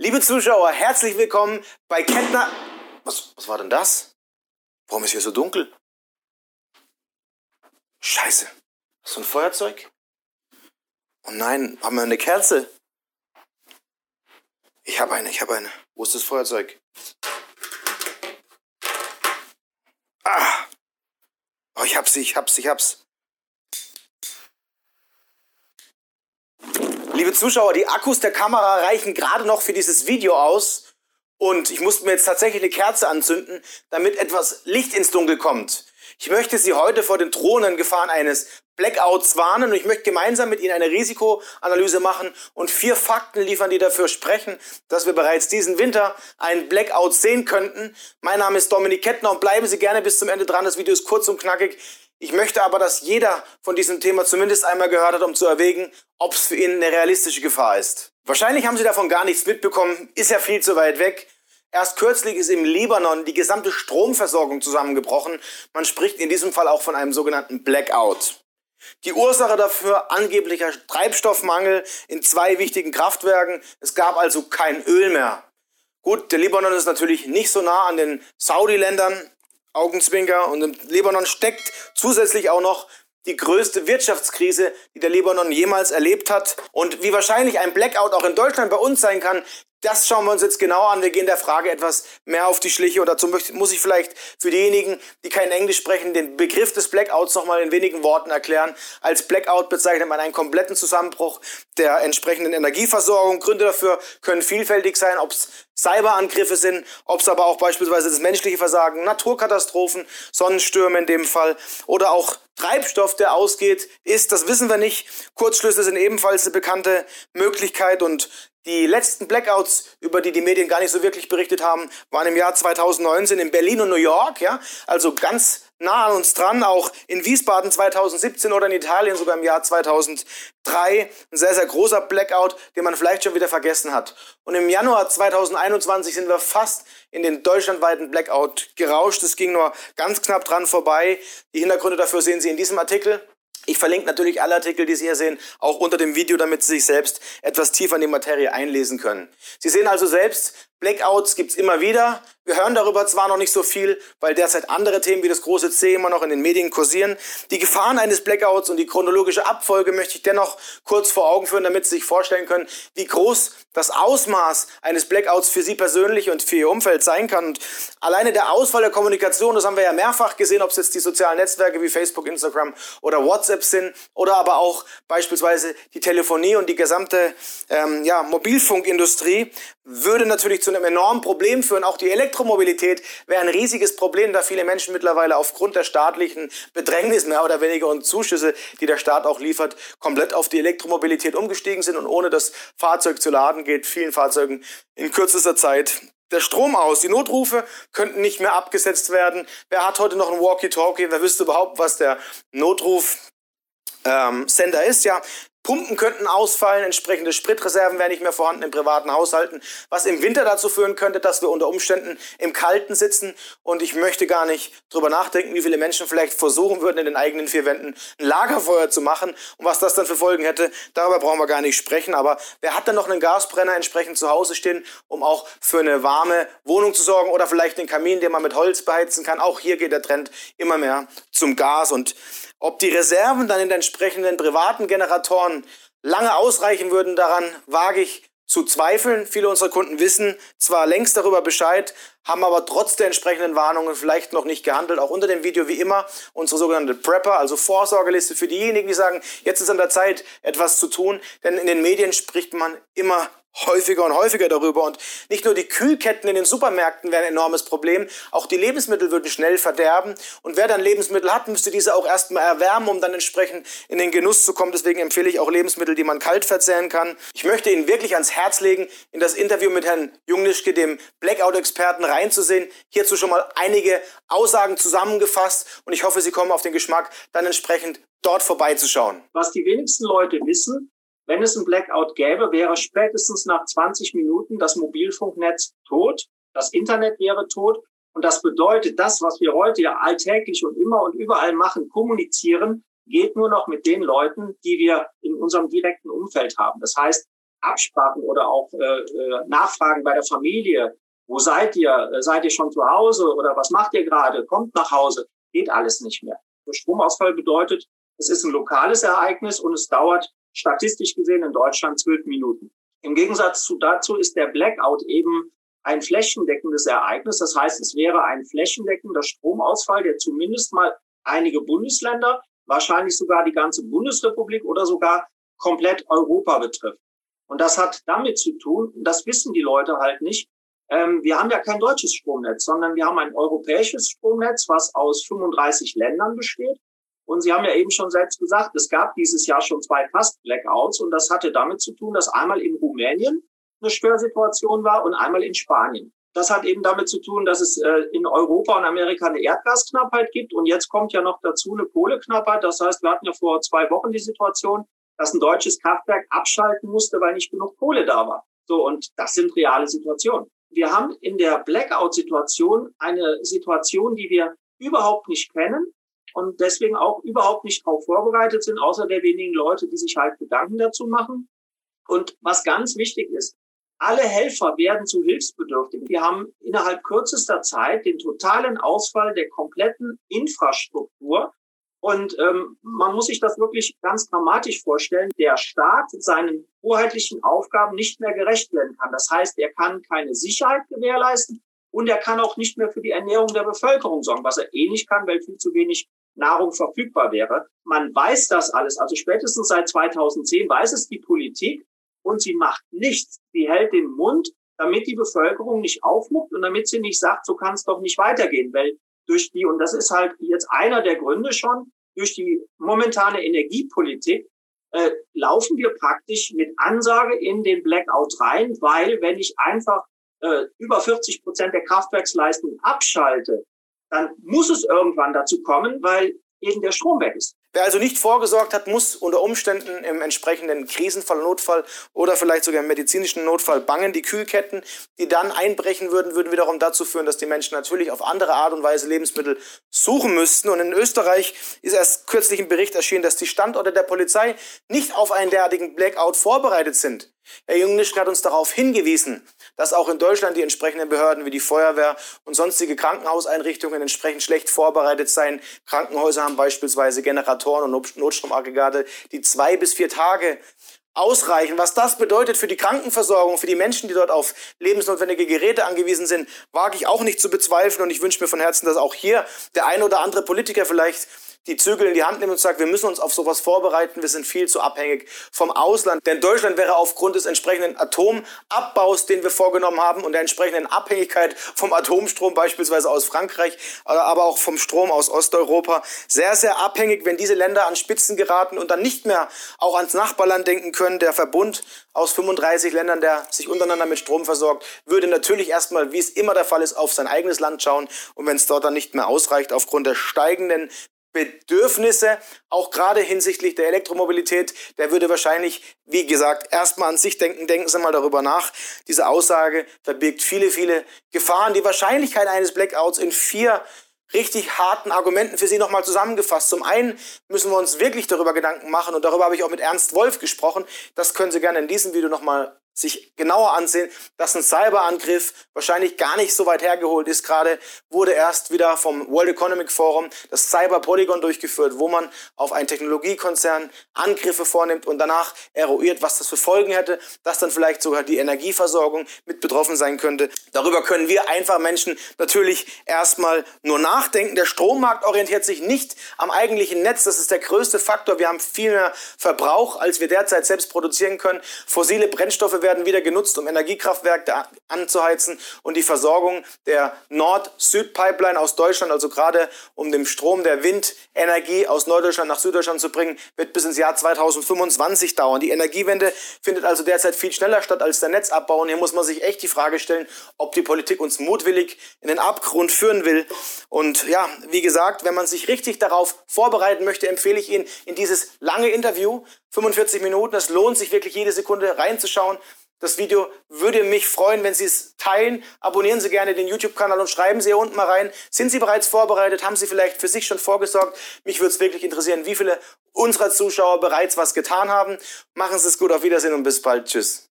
Liebe Zuschauer, herzlich willkommen bei Kettner. Was, was war denn das? Warum ist hier so dunkel? Scheiße. Hast du ein Feuerzeug? Oh nein, haben wir eine Kerze? Ich habe eine, ich habe eine. Wo ist das Feuerzeug? Ah! Oh, ich hab's, ich hab's, ich hab's. Liebe Zuschauer, die Akkus der Kamera reichen gerade noch für dieses Video aus. Und ich musste mir jetzt tatsächlich eine Kerze anzünden, damit etwas Licht ins Dunkel kommt. Ich möchte Sie heute vor den drohenden Gefahren eines Blackouts warnen und ich möchte gemeinsam mit Ihnen eine Risikoanalyse machen und vier Fakten liefern, die dafür sprechen, dass wir bereits diesen Winter einen Blackout sehen könnten. Mein Name ist Dominik Kettner und bleiben Sie gerne bis zum Ende dran. Das Video ist kurz und knackig. Ich möchte aber, dass jeder von diesem Thema zumindest einmal gehört hat, um zu erwägen, ob es für ihn eine realistische Gefahr ist. Wahrscheinlich haben Sie davon gar nichts mitbekommen, ist ja viel zu weit weg. Erst kürzlich ist im Libanon die gesamte Stromversorgung zusammengebrochen. Man spricht in diesem Fall auch von einem sogenannten Blackout. Die Ursache dafür angeblicher Treibstoffmangel in zwei wichtigen Kraftwerken. Es gab also kein Öl mehr. Gut, der Libanon ist natürlich nicht so nah an den Saudi-Ländern, Augenzwinker. Und im Libanon steckt zusätzlich auch noch die größte Wirtschaftskrise, die der Libanon jemals erlebt hat. Und wie wahrscheinlich ein Blackout auch in Deutschland bei uns sein kann, das schauen wir uns jetzt genau an. Wir gehen der Frage etwas mehr auf die Schliche und dazu muss ich vielleicht für diejenigen, die kein Englisch sprechen, den Begriff des Blackouts nochmal in wenigen Worten erklären. Als Blackout bezeichnet man einen kompletten Zusammenbruch der entsprechenden Energieversorgung. Gründe dafür können vielfältig sein, ob es Cyberangriffe sind, ob es aber auch beispielsweise das menschliche Versagen, Naturkatastrophen, Sonnenstürme in dem Fall oder auch Treibstoff, der ausgeht, ist, das wissen wir nicht. Kurzschlüsse sind ebenfalls eine bekannte Möglichkeit und die letzten Blackouts, über die die Medien gar nicht so wirklich berichtet haben, waren im Jahr 2019 in Berlin und New York, ja, also ganz nah an uns dran, auch in Wiesbaden 2017 oder in Italien sogar im Jahr 2003. Ein sehr, sehr großer Blackout, den man vielleicht schon wieder vergessen hat. Und im Januar 2021 sind wir fast in den deutschlandweiten Blackout gerauscht. Es ging nur ganz knapp dran vorbei. Die Hintergründe dafür sehen Sie in diesem Artikel. Ich verlinke natürlich alle Artikel, die Sie hier sehen, auch unter dem Video, damit Sie sich selbst etwas tiefer in die Materie einlesen können. Sie sehen also selbst, Blackouts gibt's immer wieder. Wir hören darüber zwar noch nicht so viel, weil derzeit andere Themen wie das große C immer noch in den Medien kursieren. Die Gefahren eines Blackouts und die chronologische Abfolge möchte ich dennoch kurz vor Augen führen, damit Sie sich vorstellen können, wie groß das Ausmaß eines Blackouts für Sie persönlich und für Ihr Umfeld sein kann. Und alleine der Ausfall der Kommunikation, das haben wir ja mehrfach gesehen, ob es jetzt die sozialen Netzwerke wie Facebook, Instagram oder WhatsApp sind oder aber auch beispielsweise die Telefonie und die gesamte ähm, ja, Mobilfunkindustrie, würde natürlich zu einem enormen Problem führen. Auch die Elektromobilität wäre ein riesiges Problem, da viele Menschen mittlerweile aufgrund der staatlichen Bedrängnis mehr oder weniger und Zuschüsse, die der Staat auch liefert, komplett auf die Elektromobilität umgestiegen sind und ohne das Fahrzeug zu laden geht vielen Fahrzeugen in kürzester Zeit der Strom aus. Die Notrufe könnten nicht mehr abgesetzt werden. Wer hat heute noch ein Walkie-Talkie? Wer wüsste überhaupt, was der Notruf ähm, Sender ist? Ja, Pumpen könnten ausfallen, entsprechende Spritreserven wären nicht mehr vorhanden in privaten Haushalten, was im Winter dazu führen könnte, dass wir unter Umständen im Kalten sitzen. Und ich möchte gar nicht drüber nachdenken, wie viele Menschen vielleicht versuchen würden, in den eigenen vier Wänden ein Lagerfeuer zu machen und was das dann für Folgen hätte. Darüber brauchen wir gar nicht sprechen. Aber wer hat dann noch einen Gasbrenner entsprechend zu Hause stehen, um auch für eine warme Wohnung zu sorgen oder vielleicht einen Kamin, den man mit Holz beheizen kann? Auch hier geht der Trend immer mehr zum Gas und ob die Reserven dann in den entsprechenden privaten Generatoren lange ausreichen würden, daran wage ich zu zweifeln. Viele unserer Kunden wissen zwar längst darüber Bescheid, haben aber trotz der entsprechenden Warnungen vielleicht noch nicht gehandelt. Auch unter dem Video wie immer unsere sogenannte Prepper, also Vorsorgeliste für diejenigen, die sagen, jetzt ist an der Zeit, etwas zu tun. Denn in den Medien spricht man immer häufiger und häufiger darüber. Und nicht nur die Kühlketten in den Supermärkten wären ein enormes Problem, auch die Lebensmittel würden schnell verderben. Und wer dann Lebensmittel hat, müsste diese auch erstmal erwärmen, um dann entsprechend in den Genuss zu kommen. Deswegen empfehle ich auch Lebensmittel, die man kalt verzehren kann. Ich möchte Ihnen wirklich ans Herz legen, in das Interview mit Herrn Jungnischke, dem Blackout-Experten, reinzusehen. Hierzu schon mal einige Aussagen zusammengefasst und ich hoffe, Sie kommen auf den Geschmack, dann entsprechend dort vorbeizuschauen. Was die wenigsten Leute wissen, wenn es ein Blackout gäbe, wäre spätestens nach 20 Minuten das Mobilfunknetz tot, das Internet wäre tot. Und das bedeutet, das, was wir heute ja alltäglich und immer und überall machen, kommunizieren, geht nur noch mit den Leuten, die wir in unserem direkten Umfeld haben. Das heißt, Absprachen oder auch äh, äh, Nachfragen bei der Familie. Wo seid ihr? Seid ihr schon zu Hause oder was macht ihr gerade? Kommt nach Hause. Geht alles nicht mehr. Stromausfall bedeutet, es ist ein lokales Ereignis und es dauert statistisch gesehen in Deutschland zwölf Minuten. Im Gegensatz zu dazu ist der Blackout eben ein flächendeckendes Ereignis. Das heißt, es wäre ein flächendeckender Stromausfall, der zumindest mal einige Bundesländer, wahrscheinlich sogar die ganze Bundesrepublik oder sogar komplett Europa betrifft. Und das hat damit zu tun, das wissen die Leute halt nicht, ähm, wir haben ja kein deutsches Stromnetz, sondern wir haben ein europäisches Stromnetz, was aus 35 Ländern besteht. Und Sie haben ja eben schon selbst gesagt, es gab dieses Jahr schon zwei Fast-Blackouts und das hatte damit zu tun, dass einmal in Rumänien eine Störsituation war und einmal in Spanien. Das hat eben damit zu tun, dass es äh, in Europa und Amerika eine Erdgasknappheit gibt und jetzt kommt ja noch dazu eine Kohleknappheit. Das heißt, wir hatten ja vor zwei Wochen die Situation, dass ein deutsches Kraftwerk abschalten musste, weil nicht genug Kohle da war. So, und das sind reale Situationen. Wir haben in der Blackout-Situation eine Situation, die wir überhaupt nicht kennen und deswegen auch überhaupt nicht darauf vorbereitet sind, außer der wenigen Leute, die sich halt Gedanken dazu machen. Und was ganz wichtig ist, alle Helfer werden zu Hilfsbedürftigen. Wir haben innerhalb kürzester Zeit den totalen Ausfall der kompletten Infrastruktur. Und ähm, man muss sich das wirklich ganz dramatisch vorstellen. Der Staat seinen hoheitlichen Aufgaben nicht mehr gerecht werden kann. Das heißt, er kann keine Sicherheit gewährleisten und er kann auch nicht mehr für die Ernährung der Bevölkerung sorgen, was er eh nicht kann, weil viel zu wenig Nahrung verfügbar wäre. Man weiß das alles. Also spätestens seit 2010 weiß es die Politik und sie macht nichts. Sie hält den Mund, damit die Bevölkerung nicht aufmuckt und damit sie nicht sagt, so kann es doch nicht weitergehen, weil durch die, und das ist halt jetzt einer der Gründe schon, durch die momentane Energiepolitik äh, laufen wir praktisch mit Ansage in den Blackout rein, weil wenn ich einfach äh, über 40 Prozent der Kraftwerksleistung abschalte, dann muss es irgendwann dazu kommen, weil eben der Strom weg ist. Wer also nicht vorgesorgt hat, muss unter Umständen im entsprechenden Krisenfall, Notfall oder vielleicht sogar im medizinischen Notfall bangen. Die Kühlketten, die dann einbrechen würden, würden wiederum dazu führen, dass die Menschen natürlich auf andere Art und Weise Lebensmittel suchen müssten. Und in Österreich ist erst kürzlich ein Bericht erschienen, dass die Standorte der Polizei nicht auf einen derartigen Blackout vorbereitet sind. Herr Jungnisch hat uns darauf hingewiesen, dass auch in Deutschland die entsprechenden Behörden wie die Feuerwehr und sonstige Krankenhauseinrichtungen entsprechend schlecht vorbereitet seien. Krankenhäuser haben beispielsweise Generatoren und Notstromaggregate, die zwei bis vier Tage ausreichen. Was das bedeutet für die Krankenversorgung, für die Menschen, die dort auf lebensnotwendige Geräte angewiesen sind, wage ich auch nicht zu bezweifeln. Und ich wünsche mir von Herzen, dass auch hier der ein oder andere Politiker vielleicht die Zügel in die Hand nimmt und sagt, wir müssen uns auf sowas vorbereiten, wir sind viel zu abhängig vom Ausland. Denn Deutschland wäre aufgrund des entsprechenden Atomabbaus, den wir vorgenommen haben und der entsprechenden Abhängigkeit vom Atomstrom beispielsweise aus Frankreich, aber auch vom Strom aus Osteuropa, sehr, sehr abhängig, wenn diese Länder an Spitzen geraten und dann nicht mehr auch ans Nachbarland denken können. Der Verbund aus 35 Ländern, der sich untereinander mit Strom versorgt, würde natürlich erstmal, wie es immer der Fall ist, auf sein eigenes Land schauen. Und wenn es dort dann nicht mehr ausreicht, aufgrund der steigenden Bedürfnisse, auch gerade hinsichtlich der Elektromobilität, der würde wahrscheinlich, wie gesagt, erstmal an sich denken, denken Sie mal darüber nach. Diese Aussage verbirgt viele, viele Gefahren. Die Wahrscheinlichkeit eines Blackouts in vier richtig harten Argumenten für Sie nochmal zusammengefasst. Zum einen müssen wir uns wirklich darüber Gedanken machen und darüber habe ich auch mit Ernst Wolf gesprochen. Das können Sie gerne in diesem Video nochmal sich genauer ansehen, dass ein Cyberangriff wahrscheinlich gar nicht so weit hergeholt ist. Gerade wurde erst wieder vom World Economic Forum das Cyber Polygon durchgeführt, wo man auf einen Technologiekonzern Angriffe vornimmt und danach eruiert, was das für Folgen hätte, dass dann vielleicht sogar die Energieversorgung mit betroffen sein könnte. Darüber können wir einfach Menschen natürlich erstmal nur nachdenken. Der Strommarkt orientiert sich nicht am eigentlichen Netz. Das ist der größte Faktor. Wir haben viel mehr Verbrauch, als wir derzeit selbst produzieren können. Fossile Brennstoffe werden werden wieder genutzt, um Energiekraftwerke anzuheizen und die Versorgung der Nord-Süd-Pipeline aus Deutschland, also gerade um den Strom der Windenergie aus Norddeutschland nach Süddeutschland zu bringen, wird bis ins Jahr 2025 dauern. Die Energiewende findet also derzeit viel schneller statt als der Netzabbau. Und hier muss man sich echt die Frage stellen, ob die Politik uns mutwillig in den Abgrund führen will. Und ja, wie gesagt, wenn man sich richtig darauf vorbereiten möchte, empfehle ich Ihnen in dieses lange Interview, 45 Minuten, es lohnt sich wirklich jede Sekunde reinzuschauen. Das Video würde mich freuen, wenn Sie es teilen. Abonnieren Sie gerne den YouTube-Kanal und schreiben Sie hier unten mal rein. Sind Sie bereits vorbereitet? Haben Sie vielleicht für sich schon vorgesorgt? Mich würde es wirklich interessieren, wie viele unserer Zuschauer bereits was getan haben. Machen Sie es gut, auf Wiedersehen und bis bald. Tschüss.